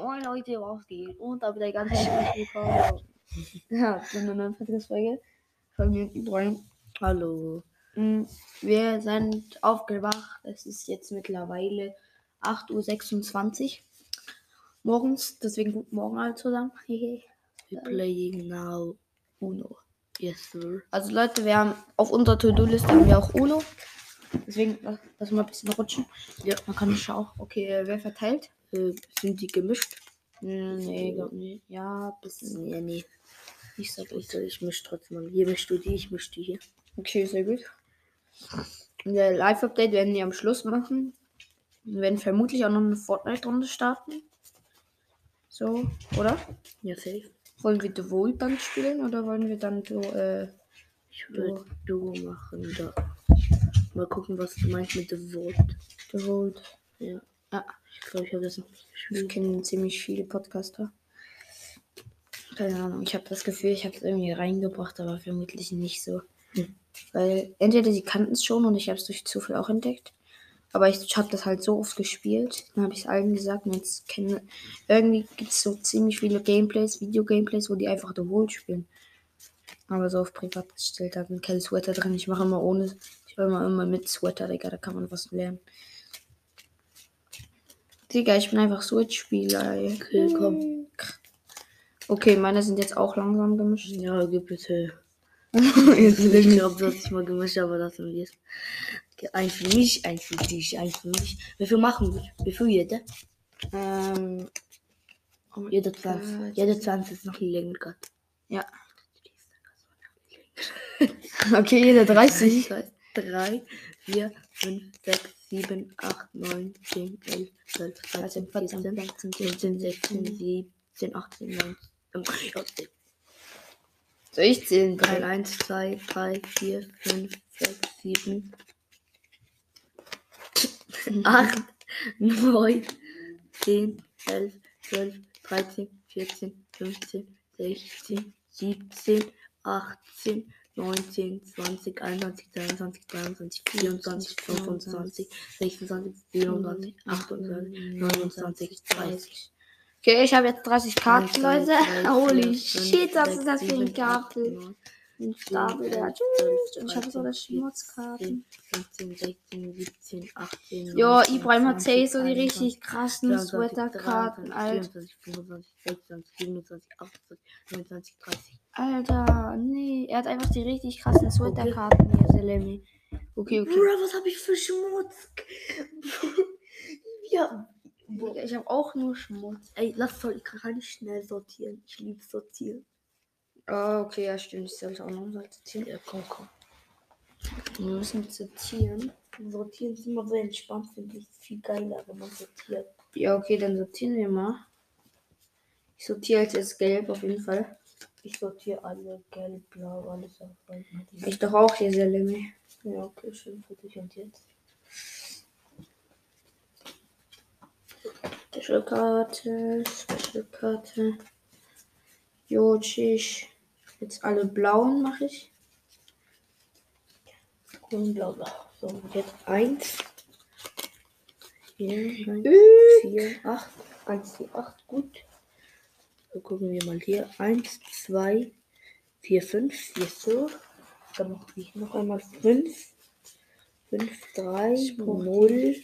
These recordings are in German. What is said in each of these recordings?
Moin Leute, was geht? Und damit ein ganz herzlich willkommen. Ja, zu einer neuen Podcast-Folge von mir und Ibrahim. Hallo. Mm, Wir sind aufgewacht. Es ist jetzt mittlerweile 8.26 Uhr morgens. Deswegen guten Morgen alle zusammen. We're playing now Uno. Yes, sir. Also Leute, wir haben auf unserer To-Do-Liste haben wir auch Uno. Deswegen lass, lass mal ein bisschen rutschen. Ja. Man kann schauen. Okay, äh, wer verteilt? Äh, sind die gemischt? Mm, Nee, glaub nicht. Ja, bisschen Nee, nee. nicht so gut. Ich, ich misch trotzdem mal. Hier mischst du die, ich misch die hier. Okay, sehr gut. Der Live-Update werden wir am Schluss machen. Wir werden vermutlich auch noch eine Fortnite-Runde starten. So, oder? Ja, safe. Wollen wir The Volt dann spielen oder wollen wir dann so, äh, Ich würde Duo machen da. Mal gucken, was du meinst mit The Vault. The Volt? Ja. Ja, Ich glaube, ich habe das noch nicht ich kenne ziemlich viele Podcaster. Keine Ahnung, ich habe das Gefühl, ich habe es irgendwie reingebracht, aber vermutlich nicht so. Hm. Weil entweder sie kannten es schon und ich habe es durch Zufall auch entdeckt. Aber ich habe das halt so oft gespielt. Dann habe ich es allen gesagt und jetzt kennen. Irgendwie gibt es so ziemlich viele Gameplays, Video-Gameplays, wo die einfach The World spielen. Aber so auf privat gestellt hat und kein Sweater drin. Ich mache immer ohne. Ich will immer, immer mit Sweater, Digga, da kann man was lernen. Digga, ich bin einfach Switch-Spieler. Okay, komm. Okay, meine sind jetzt auch langsam gemischt. Ja, gib bitte. ich glaube, das ist mal gemischt, aber das sind wir es. Okay, eins für mich, eins für dich, eins für mich. Wie viel machen wir? Wie viel jeder? Ähm, Jeder 20. Gott. Jeder 20 ist noch länger gerade. ja. Okay, jeder 30. 3, 4, 5, 6, 7, 8, 9, 10, 11, 12, 13, 14, 15, 16, 16, 17, 18, 19. ähm, ja, Soll ich zählen? 3, 1, 2, 3, 4, 5, 6, 7, 8, 9, 10, 11, 12, 13, 14, 15, 16, 17, 18, 19, 20, 21, 22, 23, 24, 25, 26, 27, 28, 29, 30. Okay, ich habe jetzt 30 Karten, Leute. Holy shit, was sechs, ist das für ein sieben, acht, Stapel? der ich habe sogar 13, Schmutzkarten. 15, 16, 17, 18, Jo, 19, Ibrahim hat 20, safe so die 21, richtig krassen 22, Sweaterkarten, 23, Alter. 24, 25, 26, 27, 28, 29, 30. Alter, nee, er hat einfach die richtig krassen Sweaterkarten hier, Selemi. Okay, okay. Bruder, was habe ich für Schmutz? ja. Ich habe auch nur Schmutz. Ey, lass soll ich kann ich schnell sortieren. Ich liebe sortieren. Oh, okay, ja, stimmt. Ich sollte auch noch sortieren. Ja, komm, komm. Wir müssen sortieren. Sortieren ist immer so entspannt, finde ich. Viel geiler, wenn man sortiert. Ja, okay, dann sortieren wir mal. Ich sortiere jetzt erst gelb auf jeden Fall. Ich sortiere alle gelb, blau, alles auf. Ich doch auch hier, Selemi. Ja, okay, schön für dich. Und jetzt? Special-Karte, Special-Karte. Jojic. Jetzt alle blauen mache ich. Grün, blau, blau. So, jetzt eins. Hier, nein. Äh, vier, acht. Eins, vier, acht. Gut. So gucken wir mal hier. Eins, zwei, vier, fünf. Vier so. Dann mache ich noch einmal fünf. Fünf, drei, null.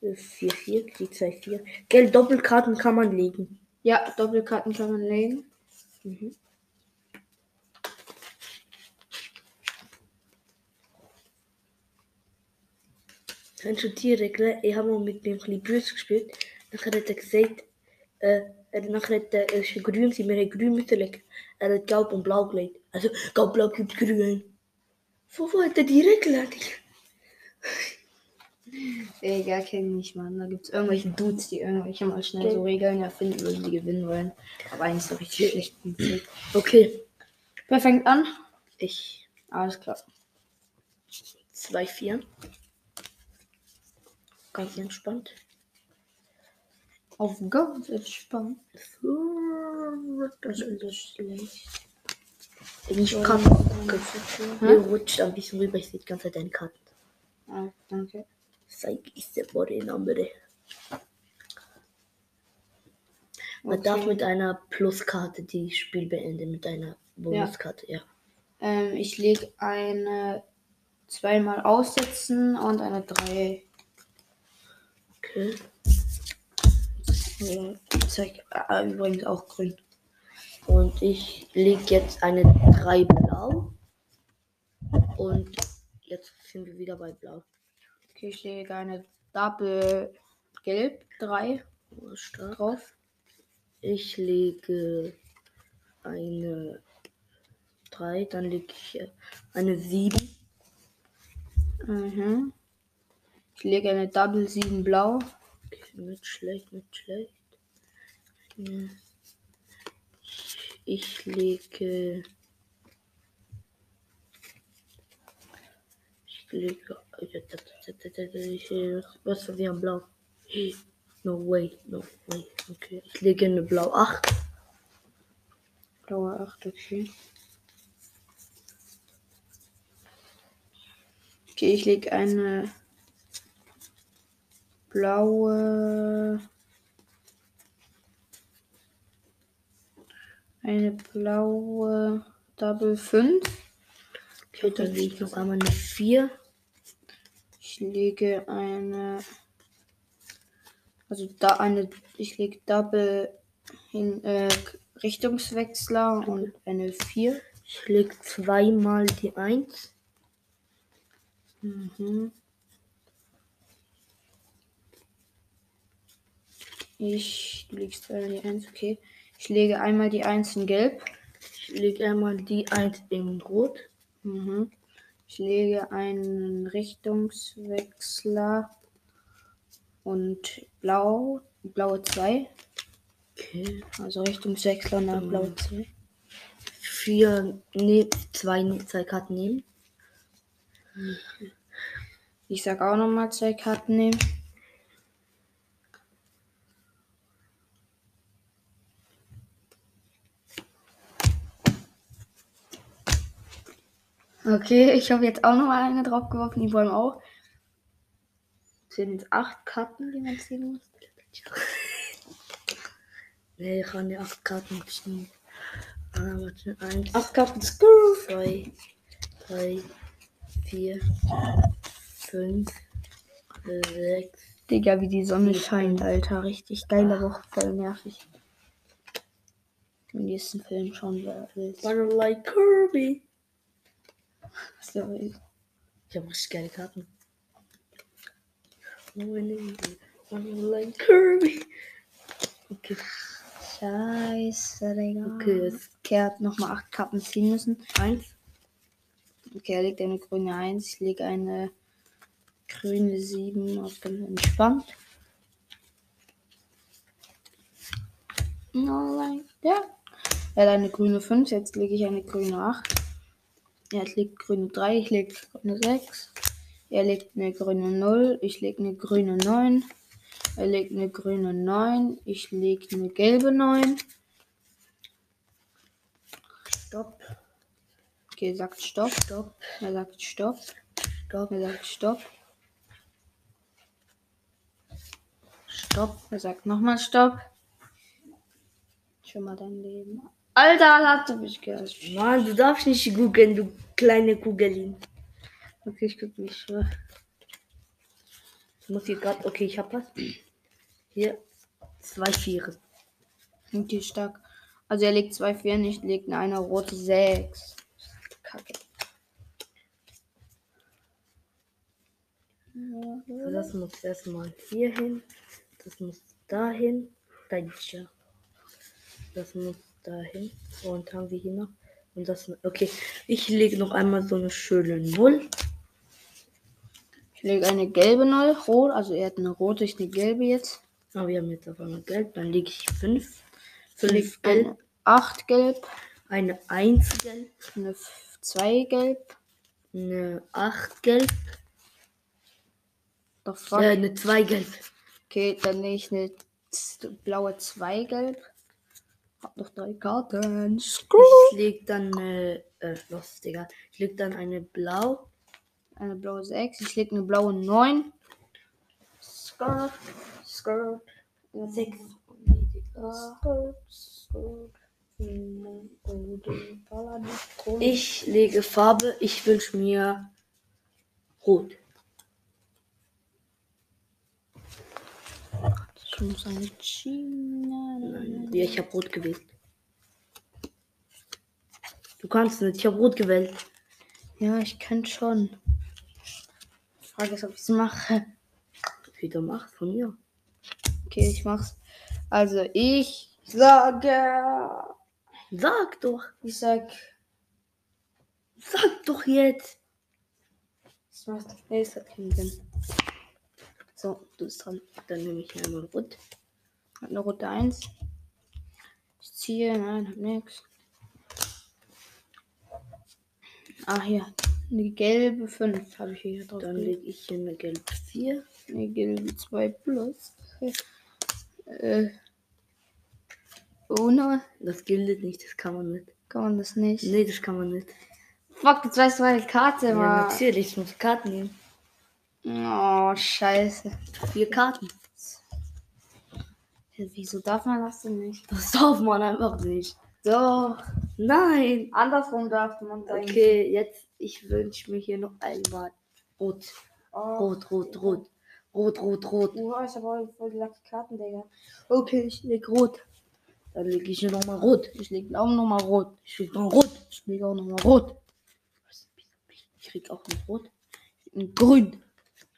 äh, Vier, vier, die zwei, vier. Gell, Doppelkarten kann man legen. Ja, Doppelkarten kann man legen. Mhm. Dann schon die Regel, ich habe mal mit dem ein böse gespielt. Dann hat er gesagt, äh, er nachher hat er, es ist grün, sie mir grün müssen legen. Er hat gelb und blau gelegt. Also, gelb, blau gibt grün. So wo hat er die Regel eigentlich? Egal, kenne ich, Mann. Da gibt es irgendwelche Dudes, die irgendwelche mal schnell Okay. so Regeln erfinden würden, die gewinnen wollen. Aber eigentlich so richtig schlecht. Okay, Wer fängt an? ich Alles klar. 2, 4. Ganz entspannt. Auf ganz entspannt. Das ist so schlecht. Ich kann. Mir rutscht ein bisschen rüber, ich sehe die ganze Zeit deine Karten. Ah, danke. Zeig ist der Body Number. Man darf Okay. mit einer Pluskarte die Spiel beenden, mit einer Bonuskarte, ja. Ähm, ich lege eine zweimal aussetzen und eine drei. Okay. Ja, zeig, äh, übrigens auch grün. Und ich lege jetzt eine 3 blau. Und jetzt sind wir wieder bei blau. Okay, ich lege eine Double gelb, drei Oh, stark. drauf. Ich lege eine 3, dann lege ich äh, eine 7. Mhm. Ich lege eine Double 7 blau. Okay, nicht schlecht, nicht schlecht. Ich lege. Ich lege. Ich, was wir haben blau? No way, no way. Okay. Ich lege eine blau 8. Blaue 8, okay. Okay, ich lege eine blaue. Eine blaue Double 5. Okay, dann lege ich noch einmal eine 4. Ich lege eine. Also da eine. Ich lege Double hin, äh, Richtungswechsler und eine 4. Ich lege zweimal die 1. Mhm. Ich, du legst einmal die 1, okay. Ich lege einmal die 1 in Gelb. Ich lege einmal die 1 in Rot. Mhm. Ich lege einen Richtungswechsler und Blau, blaue 2. Okay. Also Richtungswechsler und dann Mhm. blaue 2. Vier, ne, zwei, ne, zwei Karten nehmen. Ich sag auch nochmal zwei Karten nehmen. Okay, ich habe jetzt auch nochmal eine draufgeworfen, die wollen auch. Das sind jetzt acht Karten, die man ziehen muss. Nee, ich kann die acht Karten ziehen. Ah, eins, Acht Karten, Screw! zwei, drei, vier, fünf, sechs. Digga, wie die Sonne scheint, Alter. Richtig geile Woche, voll nervig. Den nächsten Film schauen wir. like Kirby? Sorry. Ich habe richtig geile Karten. Wanna like Kirby? Okay, Scheiße, Digga. okay, jetzt Okay, hat nochmal acht Karten ziehen müssen. eins. Okay, er legt eine grüne 1. Ich lege eine grüne 7 auf ganz entspannt. Nein, ja. Er hat eine grüne 5, jetzt lege ich eine grüne 8. Er legt grüne 3, ich lege grüne 6. Er legt eine grüne 0, ich lege eine grüne 9. Er legt eine grüne 9, ich lege eine gelbe 9. Stopp, Okay, sagt Stopp. stopp, Er sagt Stopp. stopp, Er sagt Stopp. stopp. Er sagt nochmal Stopp. Schon mal dein Leben. Alter, hast du mich gehört? Mann, du darfst nicht googeln, du kleine Kugelin. Okay, ich guck mich. Ich muss hier gerade. Okay, ich hab was. Hier. Zwei Viere. Okay, stark. Also er legt zwei Vieren, ich lege eine rote 6. Kacke. Das muss erstmal hier hin. Das muss dahin. Daija. Das muss dahin. Und haben wir hier noch. Und das. Okay. Ich lege noch einmal so eine schöne Null. Ich lege eine gelbe neu, rot. Also er hat eine rote, ich eine gelbe jetzt. Ah, wir haben jetzt auf einmal gelb. Dann lege ich fünf. Ich lege Fünf gelb. eine 8 gelb, Eine Eins gelb. eine 2 gelb. Eine Acht gelb. Doch fuck. Äh, eine Zwei gelb. Okay, dann lege ich eine blaue 2 gelb. Hab noch drei Karten. Screw. Ich leg dann eine. Äh, los, Digga. Ich leg dann eine Blau. Eine blaue 6. Ich lege eine blaue 9. Skirt. Skirt. Sechs. Ich lege Farbe. Ich wünsche mir Rot. Ich muss eine China. Nein, ja, ich habe Rot gewählt. Du kannst nicht. Ich habe Rot gewählt. Ja, ich kann schon. Die Frage ist, ob ich es mache. Wieder macht von mir. Okay, ich mach's. Also, ich sage. Sag doch. Ich sag. Sag doch jetzt. Das macht. Nee, es hat keinen Sinn. So, du bist dran. Dann nehme ich einmal Rot. Hat eine rote 1. Ich ziehe, nein, hab nix. Ah, hier. Eine gelbe 5 habe ich hier drauf. Dann lege ich hier eine gelbe 4. Eine gelbe 2 plus. Äh. Ohne. Das gilt nicht, das kann man nicht. Kann man das nicht. Nee, das kann man nicht. Fuck, jetzt weißt du meine Karte Ja, natürlich, ich muss Karten nehmen. Oh, scheiße. Vier Karten. Wieso darf man das denn nicht? Das darf man einfach nicht. Doch. Nein. Andersrum darf man sagen. Okay, jetzt, ich wünsche mir hier noch einmal Rot. Oh. Rot, rot, rot. Rot, rot, rot. Boah, ich habe voll die lucky Karten, Digga. Okay, ich leg rot. Dann lege ich hier nochmal Rot. Ich leg auch nochmal rot. Ich lege noch Rot. Ich leg auch nochmal rot. Ich krieg auch noch Rot. Und grün.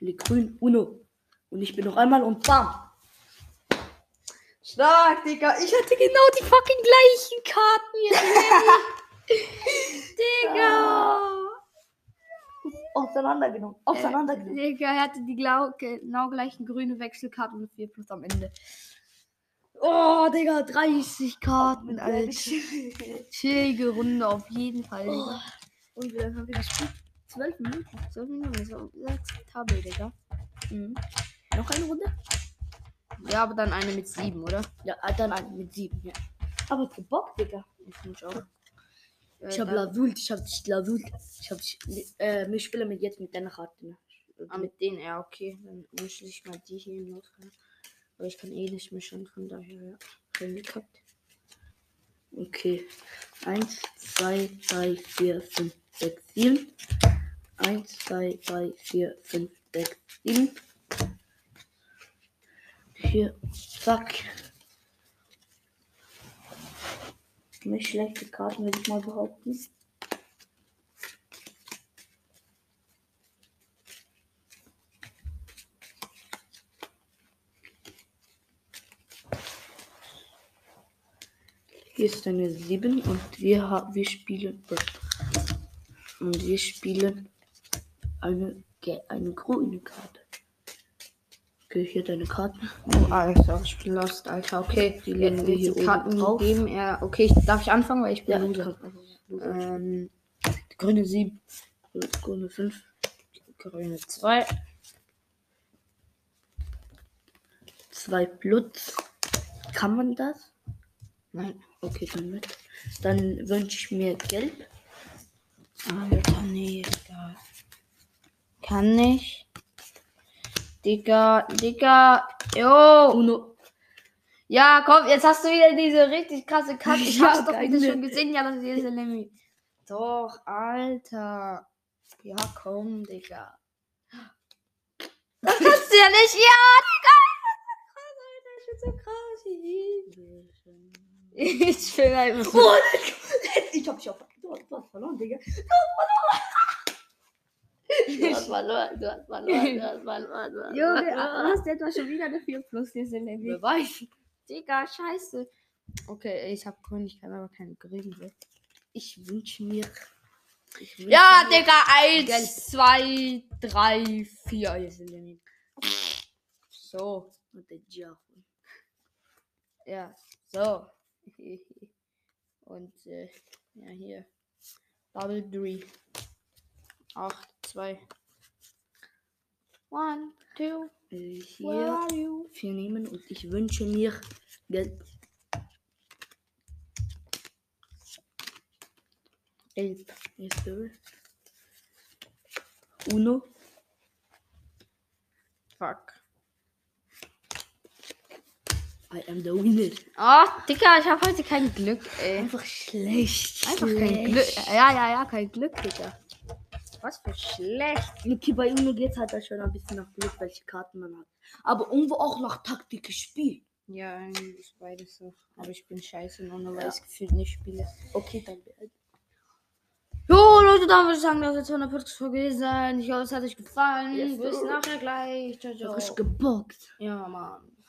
Leg Grün. Uno. Und ich bin noch einmal und bam. Stark, Digga. Ich hatte genau die fucking gleichen Karten jetzt. Digga. Auseinandergenommen. Auseinandergenommen. Digga, er hatte die glau genau gleichen grüne Wechselkarten und 4 plus am Ende. Oh, Digga, 30 Karten, Alter. Chillige Runde auf jeden Fall, Digga. Und lange haben wir gespielt? 12 Minuten. 12 Minuten, so akzeptabel, Digga. Mhm. Noch eine Runde? Ja, aber dann eine mit 7, oder? Ja, äh, dann eine mit sieben. Ja. Aber zu Bock, Digga. Ich ich auch. Äh, Ich habe dann- lavult, ich habe dich lavult. Ich habe dich. Äh, wir spielen mit jetzt mit deiner Karte. Ne? Ah, mit denen, ja, okay. Dann mische ich mal die hier Notfall. Aber ich kann eh nicht mischen, von daher, ja. Hingekackt. Okay. Eins, zwei, drei, vier, fünf, sechs, sieben. Eins, zwei, drei, vier, fünf, sechs, sieben. Hier, zack. Nicht schlechte Karten, würde ich mal behaupten. Hier ist eine 7 und wir, ha- wir spielen. Und wir spielen eine, eine grüne Karte. Okay, hier deine Karten. Oh, Alter, ich bin lost, Alter. Okay, Die legen wir hier die oben Karten drauf. geben er. Okay, darf ich anfangen, weil ich bin Ja, Loser. Ähm, grüne 7, grüne 5. grüne 2, 2 Blut. Kann man das? nein, Okay, dann mit. Dann wünsche ich mir gelb. Alter, nee, egal. Kann nicht. Digga, Digga, jo. Uno. Ja, komm, jetzt hast du wieder diese richtig krasse Karte. Ich Ja, hab's doch wieder schon gesehen. Ja, das ist diese Lemmy. Doch, Alter. Ja, komm, Digga. Das kannst du ja nicht. Ja, Digga. Ich bin so krass. Ich bin einfach so. Oh, ich hab dich auf. Du hast, du hast verloren, Digga. Du hast verloren. Du hast verloren. Du hast verloren. Du hast Junge, verloren. du hast etwa schon wieder eine 4 plus diese Lemmy. Wer weiß. Digga, scheiße. Okay, ich hab grün, ich kann aber keine grüne. Ich wünsche mir. Ich wünsch Ja, mir- Digga, Gelb. 1, 2, 3, 4. Jetzt sind wir. So, Und der Jahre. ja, so. Und, äh, ja, hier. Double 3. 8, 2. 1, 2, Äh, where Hier vier nehmen und ich wünsche mir gelb. Elf. Erste. Uno. Fuck. I am the winner. Oh, Digga, ich habe heute kein Glück, ey. Einfach schlecht. Einfach kein Glück. Ja, ja, ja, kein Glück, Digga. Was für schlecht. Okay, bei Uno geht es halt auch schon ein bisschen nach Glück, welche Karten man hat. Aber irgendwo auch nach Taktik gespielt. Ja, irgendwie ist beides so. Aber ich bin scheiße in Honor, weil Ja. ich gefühlt nicht spiele. Okay, dann. Jo, Leute, dann würde ich sagen, das wird 240 Folge gewesen sein. Ich hoffe, es hat euch gefallen. Yes, Bis nachher gleich. Ciao, ciao. Frisch gebockt. Ja, Mann.